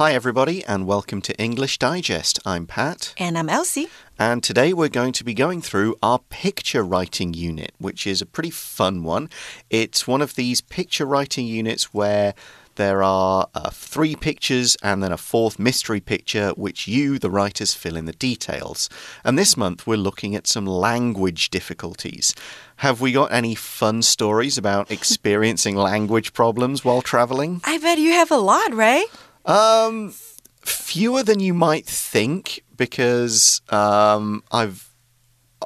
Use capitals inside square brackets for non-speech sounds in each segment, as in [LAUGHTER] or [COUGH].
Hi, everybody, and welcome to English Digest. I'm Pat. And I'm Elsie. And today we're going to be going through our picture writing unit, which is a pretty fun one. It's one of these picture writing units where there are uh, three pictures and then a fourth mystery picture, which you, the writers, fill in the details. And this month we're looking at some language difficulties. Have we got any fun stories about [LAUGHS] experiencing language problems while traveling? I bet you have a lot, right? Um, fewer than you might think because um, I've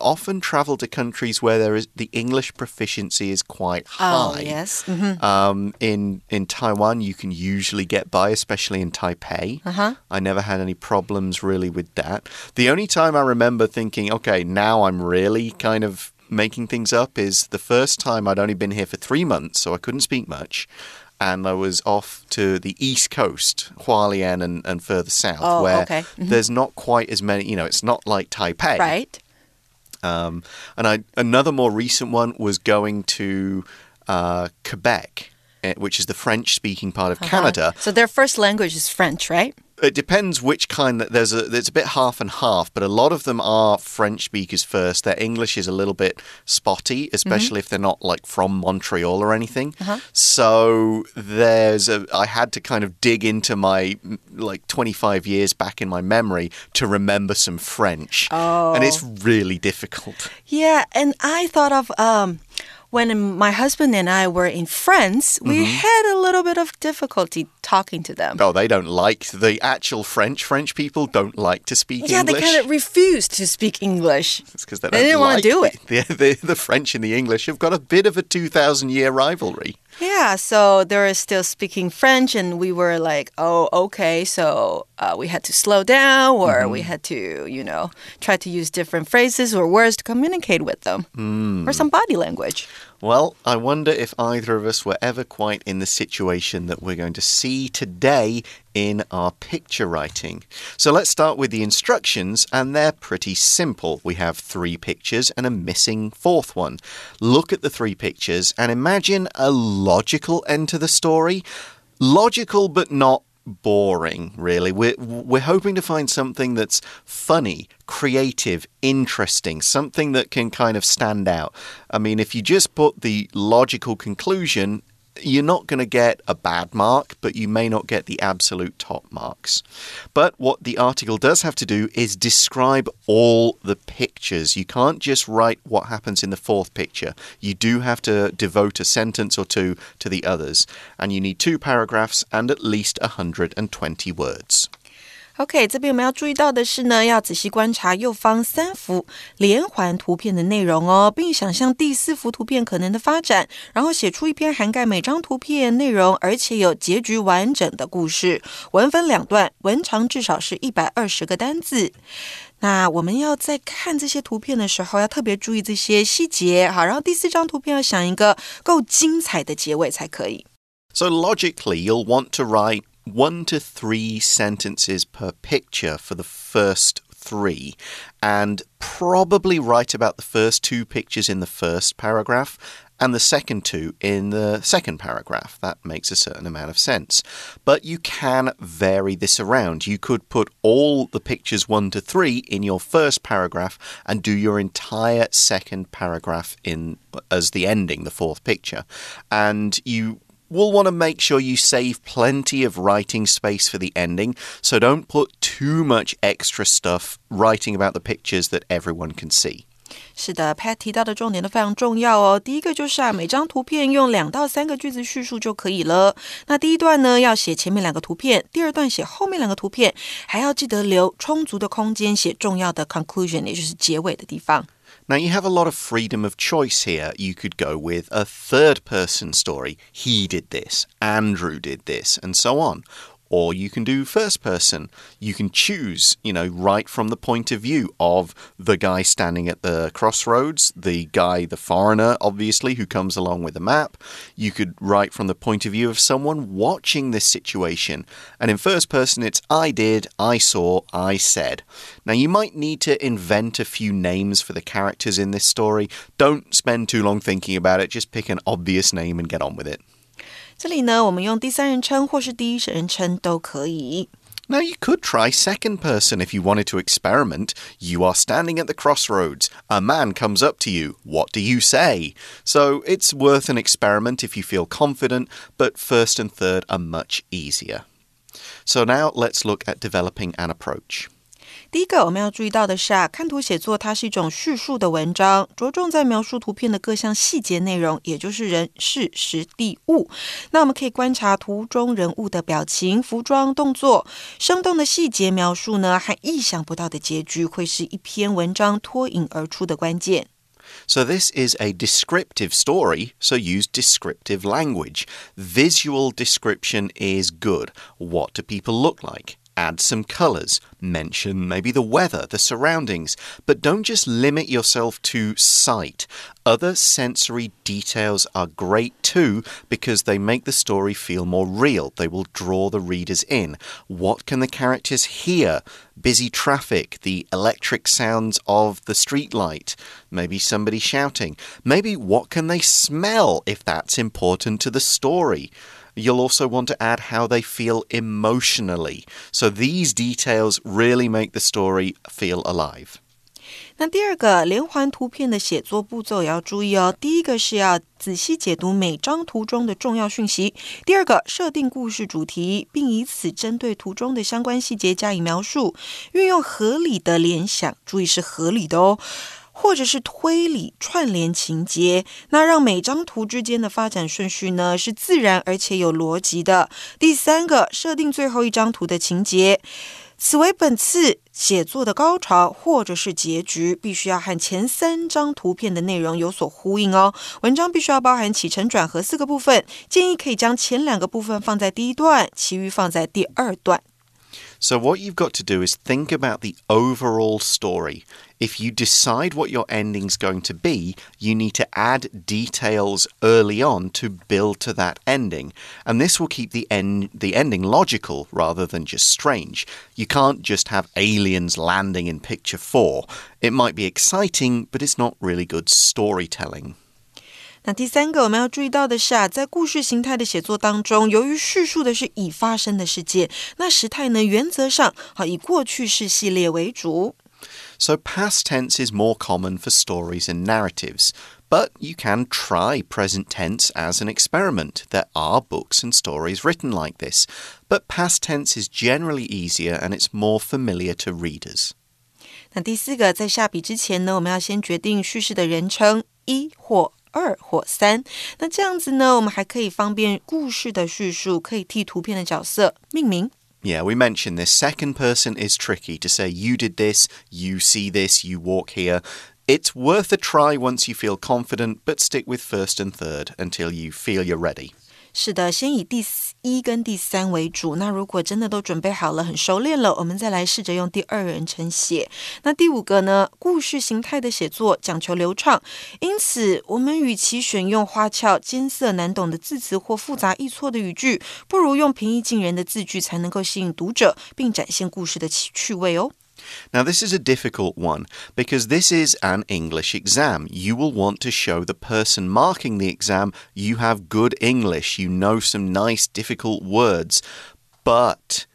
often traveled to countries where there is the English proficiency is quite high. Oh, high. yes. Mhm. Um, in in Taiwan, you can usually get by, especially in Taipei. Uh-huh. I never had any problems really with that. The only time I remember thinking, okay, now I'm really kind of making things up is the first time I'd only been here for three months, so I couldn't speak much. And I was off to the east coast, Hualien and, and further south, Oh, where okay. Mhm. there's not quite as many, you know, it's not like Taipei. Right. Um, and I, another more recent one was going to uh, Quebec, eh, which is the French speaking part of Canada. So their first language is French, right? It depends which kind. That there's a there's a bit half and half, but a lot of them are French speakers first. Their English is a little bit spotty, especially if they're not like from Montreal or anything. So there's a. I had to kind of dig into my mm, like 25 years back in my memory to remember some French, and it's really difficult. Yeah, and I thought of um when my husband and I were in France, we mm-hmm. had a little bit of difficulty talking to them. Oh, they don't like the actual French. French people don't like to speak yeah, English. they kind of refuse to speak English. It's because they, They didn't wanna do it. The, [LAUGHS] the, the French and the English have got a bit of a 2,000 year rivalry. Yeah, so they were still speaking French, and we were like, oh, okay. So uh, we had to slow down, or we mm-hmm. had to, you know, try to use different phrases or words to communicate with them, mm. or some body language. Well, I wonder if either of us were ever quite in the situation that we're going to see today in our picture writing. So let's start with the instructions, and they're pretty simple. We have three pictures and a missing fourth one. Look at the three pictures and imagine a logical end to the story. Logical, but not boring, really. We're, we're hoping to find something that's funny, creative, interesting, something that can kind of stand out. I mean, if you just put the logical conclusion, you're not going to get a bad mark, but you may not get the absolute top marks. But what the article does have to do is describe all the pictures You can't just write what happens in the fourth picture. You do have to devote a sentence or two to the others. And you need two paragraphs and at least 120 words. OK，这边我们要注意到的是呢，要仔细观察右方三幅连环图片的内容哦，并想象第四幅图片可能的发展，然后写出一篇涵盖每张图片内容，而且有结局完整的故事。文分两段，文长至少是一百二十个单字。 那我们要在看这些图片的时候，要特别注意这些细节。好，然后第四张图片要想一个够精彩的结尾才可以。 So, logically, you'll want to write one to three sentences per picture for the first three, and probably write about the first two pictures in the first paragraph and the second two in the second paragraph. That makes a certain amount of sense. But you can vary this around. You could put all the pictures one to three in your first paragraph and do your entire second paragraph in as the ending, the fourth picture. And you will want to make sure you save plenty of writing space for the ending, so don't put too much extra stuff writing about the pictures that everyone can see. 是的，Pat 提到的重点都非常重要哦。第一个就是啊，每张图片用两到三个句子叙述就可以了。那第一段呢，要写前面两个图片；第二段写后面两个图片，还要记得留充足的空间写重要的 conclusion，也就是结尾的地方。Now, you have a lot of freedom of choice here. You could go with a third person story. He did this, Andrew did this, and so on. Or you can do first person. You can choose, you know, right from the point of view of the guy standing at the crossroads, the guy, the foreigner, obviously, who comes along with a map. You could write from the point of view of someone watching this situation. And in first person, it's I did, I saw, I said. Now, you might need to invent a few names for the characters in this story. Don't spend too long thinking about it, just pick an obvious name and get on with it. 这里呢，我们用第三人称或是第一人称都可以。 Now, you could try second person if you wanted to experiment. You are standing at the crossroads. A man comes up to you. What do you say? So, it's worth an experiment if you feel confident, but first and third are much easier. So, now let's look at developing an approach. 第一个我们要注意到的是啊，看图写作它是一种叙述的文章，着重在描述图片的各项细节内容，也就是人、事、时、地、物。那我们可以观察图中人物的表情、服装、动作，生动的细节描述呢，和意想不到的结局，会是一篇文章脱颖而出的关键。So, this is a descriptive story, so use descriptive language. Visual description is good. What do people look like? Add some colours, mention maybe the weather, the surroundings, but don't just limit yourself to sight. Other sensory details are great too because they make the story feel more real. They will draw the readers in. What can the characters hear? Busy traffic, the electric sounds of the street light, maybe somebody shouting. Maybe what can they smell if that's important to the story? You'll also want to add how they feel emotionally. So these details really make the story feel alive. 那第二个连环图片的写作步骤也要注意哦。第一个是要仔细解读每张图中的重要讯息；第二个，设定故事主题，并以此针对图中的相关细节加以描述，运用合理的联想，注意是合理的哦。 或者是推理串联情节，那让每张图之间的发展顺序呢是自然而且有逻辑的。第三个，设定最后一张图的情节，此为本次写作的高潮或者是结局，必须要和前三张图片的内容有所呼应哦。文章必须要包含起承转合四个部分，建议可以将前两个部分放在第一段，其余放在第二段。So, what you've got to do is think about the overall story. If you decide what your ending's going to be, you need to add details early on to build to that ending. And this will keep the, end, the ending logical rather than just strange. You can't just have aliens landing in picture four. It might be exciting, but it's not really good storytelling. 那第三个我们要注意到的是啊，在故事形态的写作当中，由于叙述的是已发生的事件，那时态呢原则上好以过去式系列为主。So past tense is more common for stories and narratives. But you can try present tense as an experiment. There are books and stories written like this. But past tense is generally easier and it's more familiar to readers. 那第四个，在下笔之前呢，我们要先决定叙事的人称一或二或三。那这样子呢，我们还可以方便故事的叙述，可以替图片的角色命名。Yeah, we mentioned this. Second person is tricky to say you did this, you see this, you walk here. It's worth a try once you feel confident, but stick with first and third until you feel you're ready. 是的，先以第一跟第三为主。那如果真的都准备好了，很熟练了，我们再来试着用第二人称写。那第五个呢？故事形态的写作讲求流畅，因此我们与其选用花俏、艰涩难懂的字词或复杂易错的语句，不如用平易近人的字句，才能够吸引读者，并展现故事的趣味哦。Now, this is a difficult one because this is an English exam. You will want to show the person marking the exam you have good English, you know some nice, difficult words, but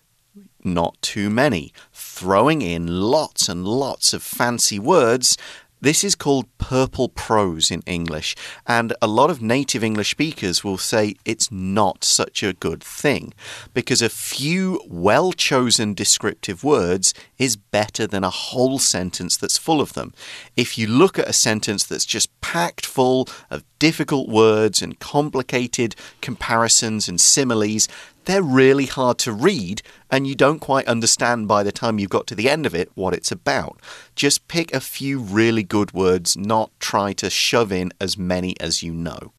not too many. Throwing in lots and lots of fancy words this is called purple prose in English, and a lot of native English speakers will say it's not such a good thing because a few well chosen descriptive words is better than a whole sentence that's full of them. If you look at a sentence that's just packed full of difficult words and complicated comparisons and similes, they're really hard to read and you don't quite understand by the time you've got to the end of it what it's about. Just pick a few really good words, not try to shove in as many as you know.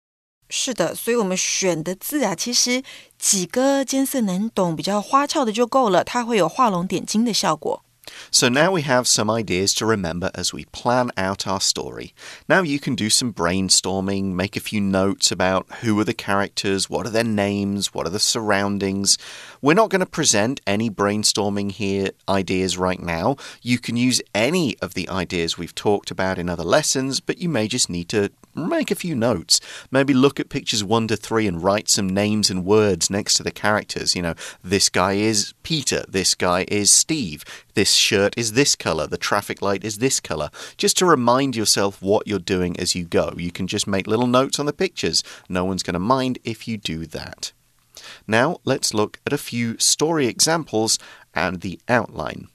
是的，所以我们选的字啊，其实几个艰涩难懂、比较花俏的就够了，它会有画龙点睛的效果。 So now we have some ideas to remember as we plan out our story. Now you can do some brainstorming, make a few notes about who are the characters, what are their names, what are the surroundings. We're not going to present any brainstorming here ideas right now. You can use any of the ideas we've talked about in other lessons, but you may just need to make a few notes. Maybe look at pictures one to three and write some names and words next to the characters. You know, this guy is Peter, this guy is Steve, this shirt is this color, the traffic light is this color. Just to remind yourself what you're doing as you go. You can just make little notes on the pictures. No one's going to mind if you do that. Now, let's look at a few story examples and the outline.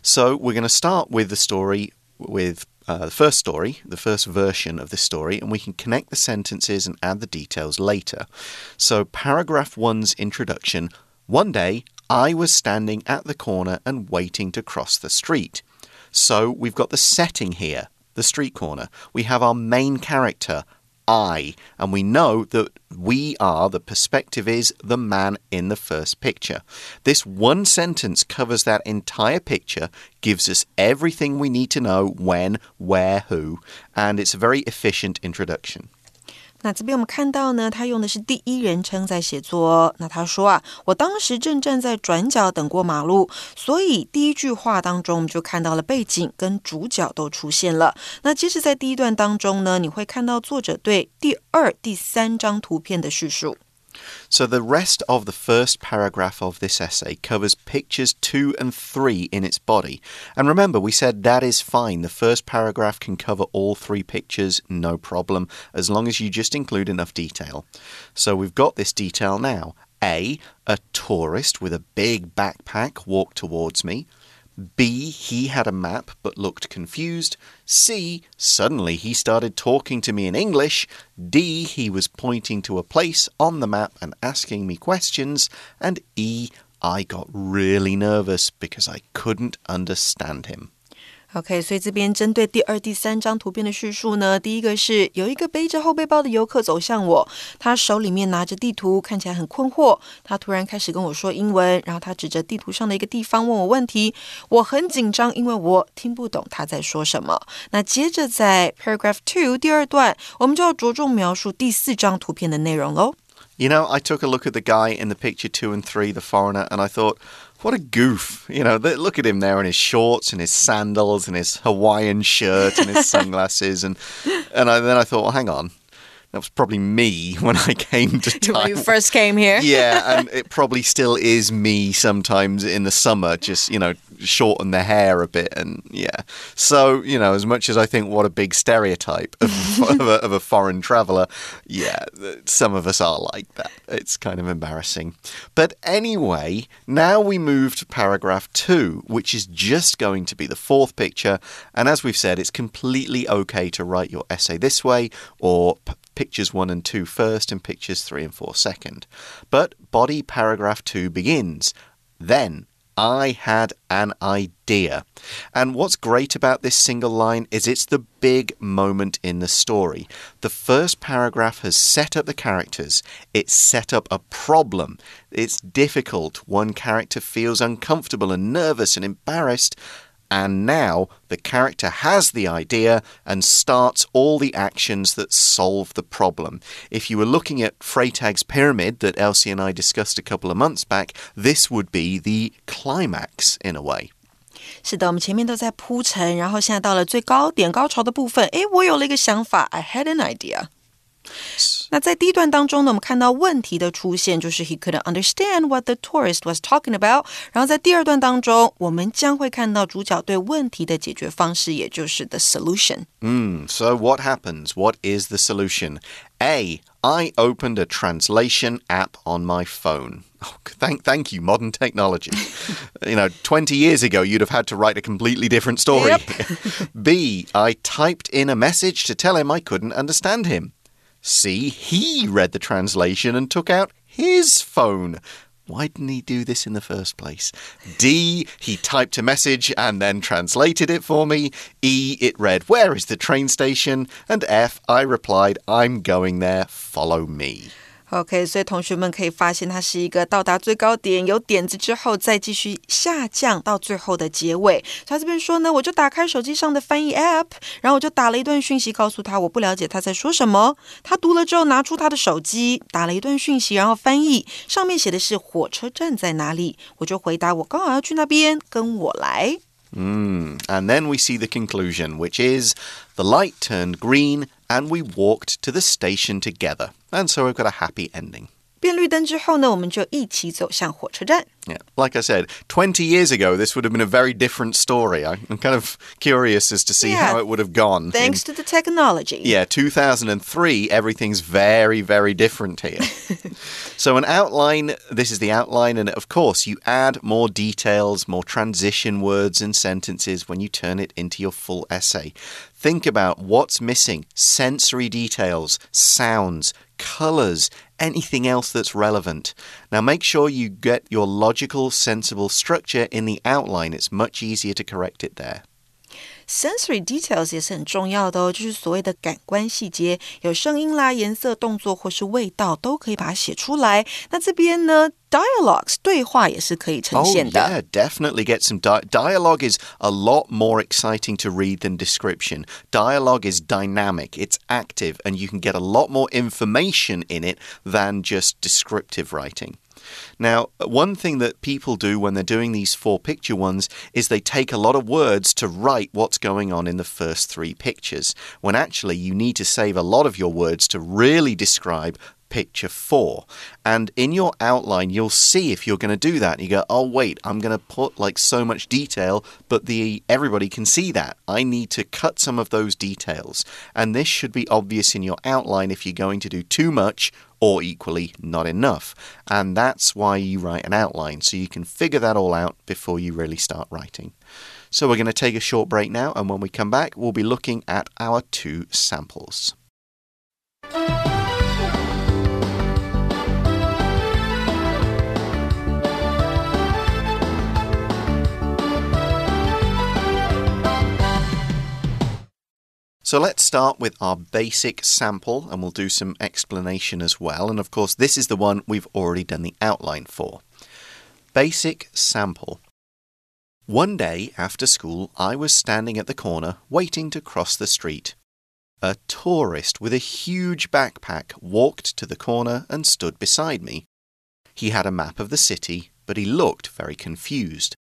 So, we're going to start with the story with uh, the first story, the first version of the story, and we can connect the sentences and add the details later. So, paragraph one's introduction One day, I was standing at the corner and waiting to cross the street. So, we've got the setting here, the street corner. We have our main character, I. And we know that we are, the perspective is the man in the first picture. This one sentence covers that entire picture, gives us everything we need to know when, where, who, and it's a very efficient introduction. 那这边我们看到呢，他用的是第一人称在写作。那他说啊，我当时正站在转角等过马路，所以第一句话当中我们就看到了背景跟主角都出现了。那接着在第一段当中呢，你会看到作者对第二、第三张图片的叙述。So the rest of the first paragraph of this essay covers pictures two and three in its body. And remember, we said that is fine. The first paragraph can cover all three pictures, no problem, as long as you just include enough detail. So we've got this detail now. A, a tourist with a big backpack walked towards me. B, he had a map but looked confused. C, suddenly he started talking to me in English. D, he was pointing to a place on the map and asking me questions. And E, I got really nervous because I couldn't understand him. OK，所以这边针对第二、第三张图片的叙述呢，第一个是有一个背着后背包的游客走向我，他手里面拿着地图，看起来很困惑。他突然开始跟我说英文，然后他指着地图上的一个地方问我问题，我很紧张，因为我听不懂他在说什么。那接着在 paragraph two 第二段，我们就要着重描述第四张图片的内容喽。You know, I took a look at the guy in the picture two and three, the foreigner, and I thought. What a goof. You know, look at him there in his shorts and his sandals and his Hawaiian shirt and his [LAUGHS] sunglasses. And, and I, then I thought, well, hang on. That was probably me [LAUGHS] when I came to [LAUGHS] When you first came here. [LAUGHS] yeah, and um, it probably still is me sometimes in the summer, just, you know, shorten the hair a bit. And yeah. So, you know, as much as I think what a big stereotype of, of, a, of a foreign traveler, yeah, some of us are like that. It's kind of embarrassing. But anyway, now we move to paragraph two, which is just going to be the fourth picture. And as we've said, it's completely okay to write your essay this way or pictures 1 and 2 first and pictures 3 and 4 second. But body paragraph 2 begins. Then I had an idea. And what's great about this single line is it's the big moment in the story. The first paragraph has set up the characters, it's set up a problem. It's difficult. One character feels uncomfortable and nervous and embarrassed And now the character has the idea and starts all the actions that solve the problem. If you were looking at Freytag's pyramid that Elsie and I discussed a couple of months back, this would be the climax in a way. 是的，我们前面都在铺陈，然后现在到了最高点高潮的部分。诶，我有了一个想法，I had an idea。 那在第一段当中呢，我们看到问题的出现，就是 he couldn't understand what the tourist was talking about。然后在第二段当中，我们将会看到主角对问题的解决方式，也就是 the solution。嗯，So what happens? What is the solution? A. I opened a translation app on my phone. Oh, thank, thank you, modern technology. [LAUGHS] you know, 20 years ago, you'd have had to write a completely different story. Yep. [LAUGHS] B. I typed in a message to tell him I couldn't understand him. C, he read the translation and took out his phone. Why didn't he do this in the first place? D, he typed a message and then translated it for me. E, it read, Where is the train station? And F, I replied, I'm going there, follow me. OK，所以同学们可以发现，它是一个到达最高点，有点子之后再继续下降到最后的结尾。他这边说呢，我就打开手机上的翻译 App，然后我就打了一段讯息告诉他，我不了解他在说什么。他读了之后，拿出他的手机，打了一段讯息，然后翻译，上面写的是火车站在哪里，我就回答我刚好要去那边，跟我来。 Mm. And then we see the conclusion, which is the light turned green and we walked to the station together. And so we've got a happy ending. 变绿灯之后呢，我们就一起走向火车站。Yeah, like I said, 20 years ago, this would have been a very different story. I'm kind of curious as to see Yeah. how it would have gone. Thanks to the technology. Yeah, 2003, everything's very, very different here. [LAUGHS] so, an outline this is the outline, and of course, you add more details, more transition words and sentences when you turn it into your full essay. Think about what's missing sensory details, sounds, colors, anything else that's relevant. Now, make sure you get your logical, sensible structure in the outline. It's much easier to correct it there Sensory details 也是很重要的哦，就是所谓的感官细节，有声音啦、颜色、动作或是味道，都可以把它写出来。那这边呢，dialogues 对话也是可以呈 Oh, 现的。 yeah, definitely get some di dialogue is a lot more exciting to read than description. Dialogue is dynamic, it's active, and you can get a lot more information in it than just descriptive writing. Now, one thing that people do when they're doing these four picture ones is they take a lot of words to write what's going on in the first three pictures, when actually you need to save a lot of your words to really describe picture four. And in your outline, you'll see if you're going to do that. You go, oh wait, I'm going to put like so much detail, but the everybody can see that. I need to cut some of those details. And this should be obvious in your outline if you're going to do too much or equally not enough. And that's why you write an outline, so you can figure that all out before you really start writing. So we're going to take a short break now, and when we come back, we'll be looking at our two samples. So let's start with our basic sample and we'll do some explanation as well. And of course, this is the one we've already done the outline for. Basic sample. One day after school, I was standing at the corner waiting to cross the street. A tourist with a huge backpack walked to the corner and stood beside me. He had a map of the city, but he looked very confused.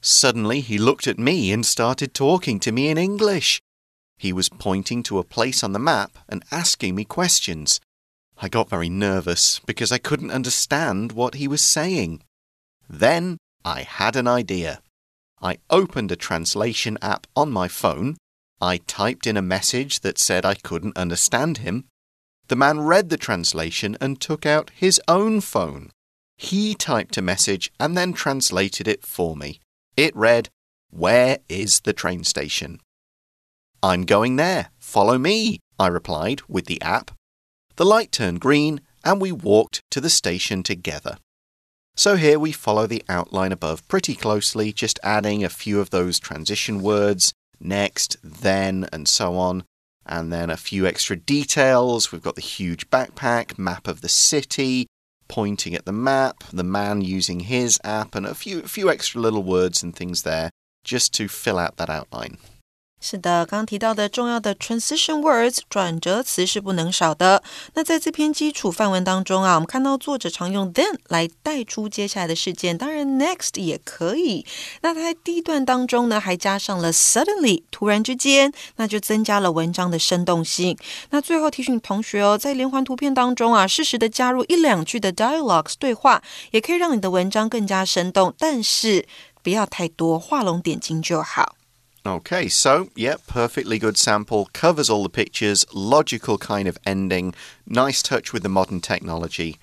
Suddenly, he looked at me and started talking to me in English. He was pointing to a place on the map and asking me questions. I got very nervous because I couldn't understand what he was saying. Then I had an idea. I opened a translation app on my phone. I typed in a message that said I couldn't understand him. The man read the translation and took out his own phone. He typed a message and then translated it for me. It read, Where is the train station? I'm going there. Follow me, I replied with the app. The light turned green and we walked to the station together. So here we follow the outline above pretty closely, just adding a few of those transition words next, then, and so on. And then a few extra details. We've got the huge backpack, map of the city, pointing at the map, the man using his app, and a few, few extra little words and things there just to fill out that outline. 是的，刚刚提到的重要的 transition words 转折词是不能少的。那在这篇基础范文当中啊，我们看到作者常用 then 来带出接下来的事件，当然 next 也可以。那它在第一段当中呢，还加上了 suddenly 突然之间，那就增加了文章的生动性。那最后提醒同学哦，在连环图片当中啊，适时的加入一两句的 dialogues 对话，也可以让你的文章更加生动，但是不要太多，画龙点睛就好。Okay, so, yeah, perfectly good sample, covers all the pictures, logical kind of ending, nice touch with the modern technology.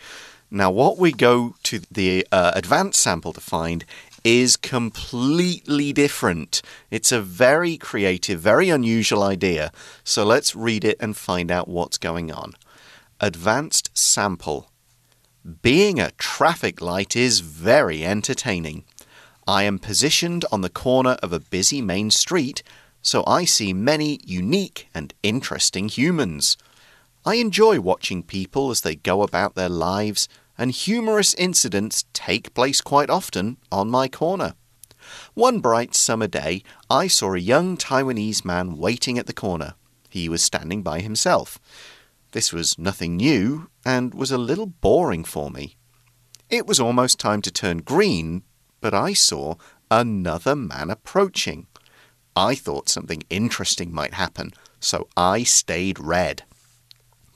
Now, what we go to the uh, advanced sample to find is completely different. It's a very creative, very unusual idea. So let's read it and find out what's going on. Advanced sample. Being a traffic light is very entertaining. I am positioned on the corner of a busy main street, so I see many unique and interesting humans. I enjoy watching people as they go about their lives, and humorous incidents take place quite often on my corner. One bright summer day, I saw a young Taiwanese man waiting at the corner. He was standing by himself. This was nothing new and was a little boring for me. It was almost time to turn green, but I saw another man approaching. I thought something interesting might happen, so I stayed red.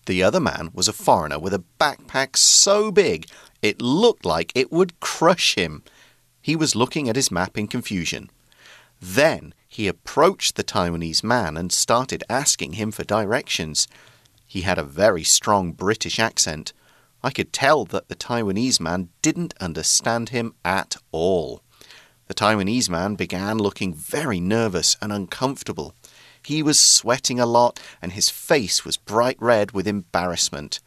The other man was a foreigner with a backpack so big it looked like it would crush him. He was looking at his map in confusion. Then he approached the Taiwanese man and started asking him for directions. He had a very strong British accent. I could tell that the Taiwanese man didn't understand him at all. The Taiwanese man began looking very nervous and uncomfortable. He was sweating a lot and his face was bright red with embarrassment.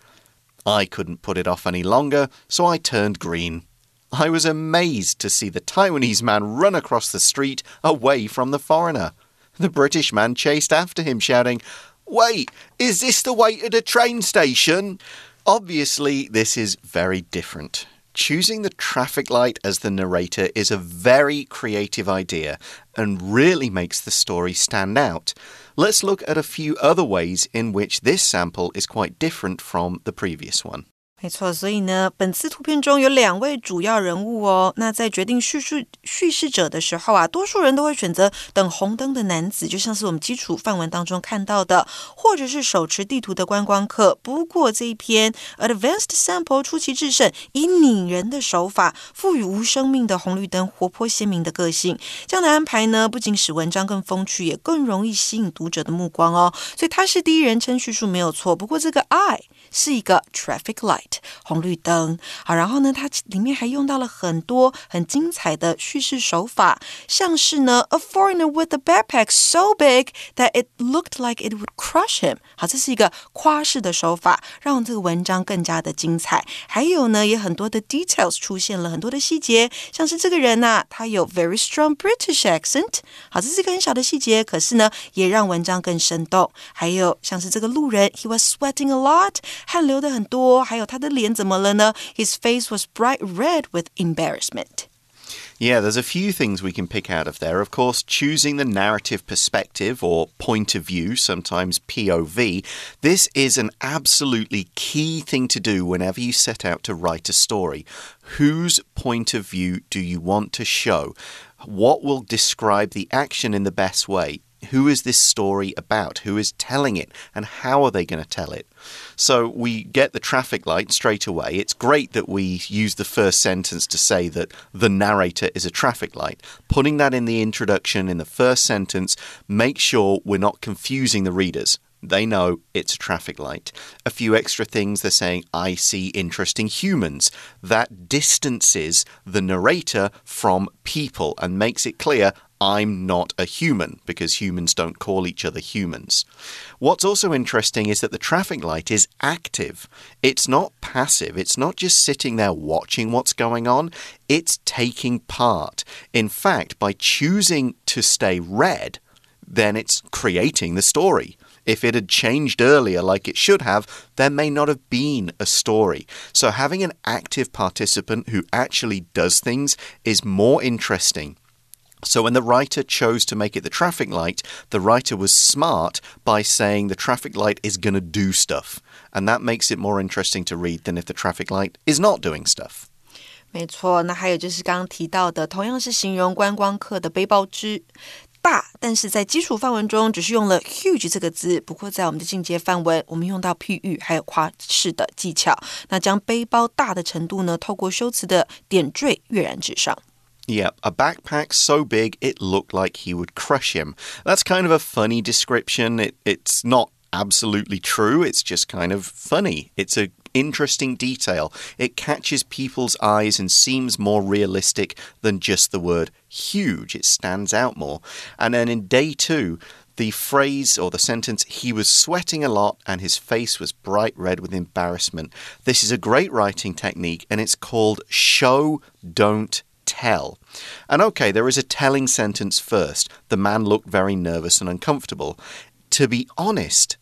I couldn't put it off any longer, so I turned green. I was amazed to see the Taiwanese man run across the street away from the foreigner. The British man chased after him, shouting, Wait, is this the way to the train station? Obviously, this is very different. Choosing the traffic light as the narrator is a very creative idea and really makes the story stand out. Let's look at a few other ways in which this sample is quite different from the previous one. 没错，所以呢，本次图片中有两位主要人物哦。那在决定叙述叙事者的时候啊，多数人都会选择等红灯的男子，就像是我们基础范文当中看到的，或者是手持地图的观光客。不过这一篇 Advanced Sample 出奇制胜，以拟人的手法赋予无生命的红绿灯活泼鲜明的个性。这样的安排呢，不仅使文章更风趣，也更容易吸引读者的目光哦。所以它是第一人称叙述没有错。不过这个 I 是一个 traffic light。红绿灯，好，然后呢，它里面还用到了很多很精彩的叙事手法，像是呢，a foreigner with a backpack so big that it looked like it would crush him。好，这是一个夸饰的手法，让这个文章更加的精彩。还有呢，也很多的 details 出现了很多的细节，像是这个人呐，他有 very strong British accent。好，这是一个很小的细节，可是呢，也让文章更生动。还有像是这个路人，he was sweating a lot， 汗流的很多，还有他。的脸怎么了呢？His face was bright red with embarrassment. Yeah, there's a few things we can pick out of there. Of course, choosing the narrative perspective or point of view, sometimes POV, this is an absolutely key thing to do whenever you set out to write a story. Whose point of view do you want to show? What will describe the action in the best way? Who is this story about? Who is telling it? And how are they going to tell it? So we get the traffic light straight away. It's great that we use the first sentence to say that the narrator is a traffic light. Putting that in the introduction, in the first sentence, make sure we're not confusing the readers. They know it's a traffic light. A few extra things they're saying, I see interesting humans. That distances the narrator from people and makes it clear I'm not a human because humans don't call each other humans. What's also interesting is that the traffic light is active. It's not passive. It's not just sitting there watching what's going on. It's taking part. In fact, by choosing to stay red, then it's creating the story. If it had changed earlier like it should have, there may not have been a story. So having an active participant who actually does things is more interesting. So, when the writer chose to make it the traffic light, the writer was smart by saying the traffic light is going to do stuff. And that makes it more interesting to read than if the traffic light is not doing stuff. 没错，那还有就是刚刚提到的，同样是形容观光客的背包之大，但是在基础范文中只是用了 huge 这个字。不过在我们的进阶范文，我们用到譬喻还有夸饰的技巧。那将背包大的程度呢，透过修辞的点缀跃然纸上。 Yeah, a backpack so big it looked like he would crush him. That's kind of a funny description. It, it's not absolutely true, it's just kind of funny. It's a interesting detail. It catches people's eyes and seems more realistic than just the word huge. It stands out more. And then in day two, the phrase or the sentence, he was sweating a lot and his face was bright red with embarrassment. This is a great writing technique and it's called show, don't tell. And okay, there is a telling sentence first. The man looked very nervous and uncomfortable. To be honest,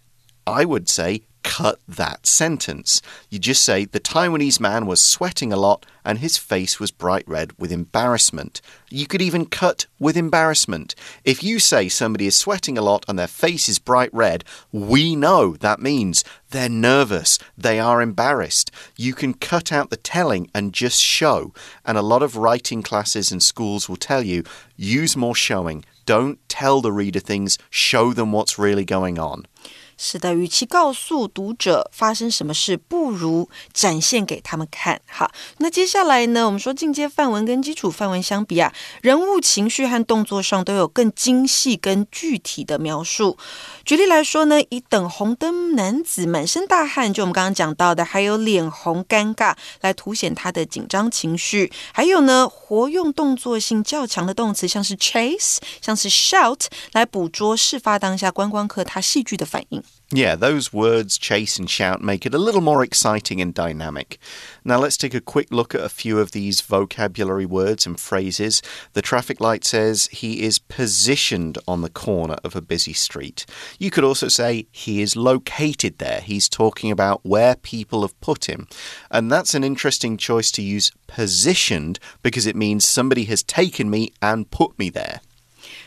I would say cut that sentence. You just say, The Taiwanese man was sweating a lot and his face was bright red with embarrassment. You could even cut with embarrassment. If you say somebody is sweating a lot and their face is bright red, we know that means they're nervous, they are embarrassed. You can cut out the telling and just show. And a lot of writing classes and schools will tell you use more showing. Don't tell the reader things, show them what's really going on. 是的，与其告诉读者发生什么事，不如展现给他们看。好，那接下来呢？我们说进阶范文跟基础范文相比啊，人物情绪和动作上都有更精细跟具体的描述。举例来说呢，以等红灯男子满身大汗，就我们刚刚讲到的，还有脸红尴尬来凸显他的紧张情绪。还有呢，活用动作性较强的动词，像是 chase，像是 shout，来捕捉事发当下观光客他戏剧的反应。Yeah, those words, chase and shout, make it a little more exciting and dynamic. Now, let's take a quick look at a few of these vocabulary words and phrases. The traffic light says he is positioned on the corner of a busy street. You could also say he is located there. He's talking about where people have put him. And that's an interesting choice to use positioned because it means somebody has taken me and put me there.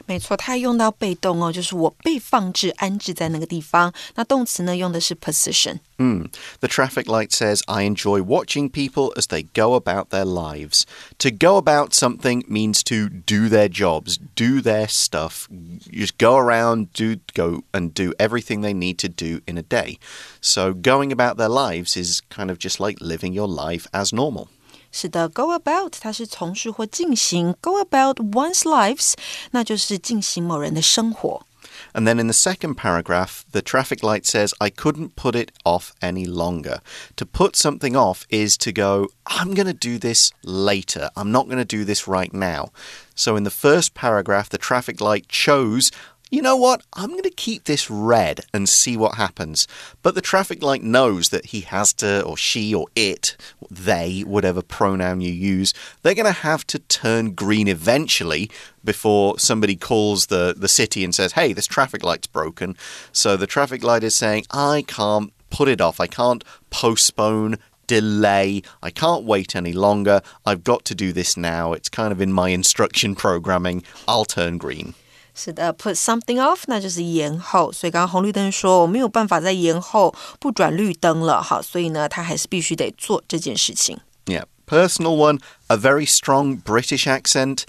没错，它用到被动哦，就是我被放置、安置在那个地方。那动词呢，用的是 position。Mm. The traffic light says, I enjoy watching people as they go about their lives. To go about something means to do their jobs, do their stuff. You just go around, do go and do everything they need to do in a day. So going about their lives is kind of just like living your life as normal. 是的，go about 它是从事或进行，go about one's lives，那就是进行某人的生活。And then in the second paragraph, the traffic light says, I couldn't put it off any longer. To put something off is to go, I'm going to do this later. I'm not going to do this right now. So in the first paragraph, the traffic light chose, you know what? I'm going to keep this red and see what happens. But the traffic light knows that he has to, or she, or it, they, whatever pronoun you use, they're going to have to turn green eventually before somebody calls the, the city and says, hey, this traffic light's broken. So the traffic light is saying, I can't put it off. I can't postpone delay. I can't wait any longer. I've got to do this now. It's kind of in my instruction programming. I'll turn green. 是的，put something off，那就是延后。所以刚刚红绿灯说我没有办法再延后不转绿灯了，好，所以呢，他还是必须得做这件事情。Yeah, personal one, a very strong British accent.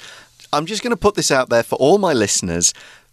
I'm just going to put this out there for all my listeners.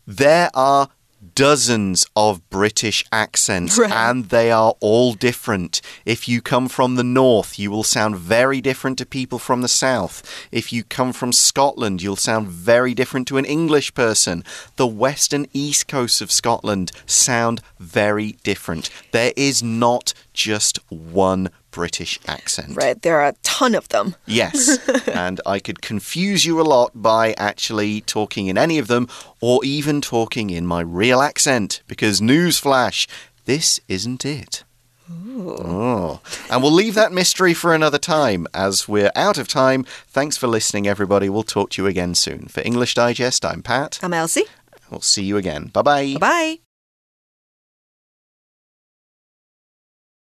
There are dozens of British accents, right. and they are all different. If you come from the north, you will sound very different to people from the south. If you come from Scotland, you'll sound very different to an English person. The west and east coasts of Scotland sound very different. There is not just one British accent. Right, there are a ton of them. Yes, [LAUGHS] and I could confuse you a lot by actually talking in any of them or even talking in my real accent because, newsflash, this isn't it. Oh. And we'll leave that mystery for another time as we're out of time. Thanks for listening, everybody. We'll talk to you again soon. For English Digest, I'm Pat. I'm Elsie. We'll see you again. Bye bye. Bye bye.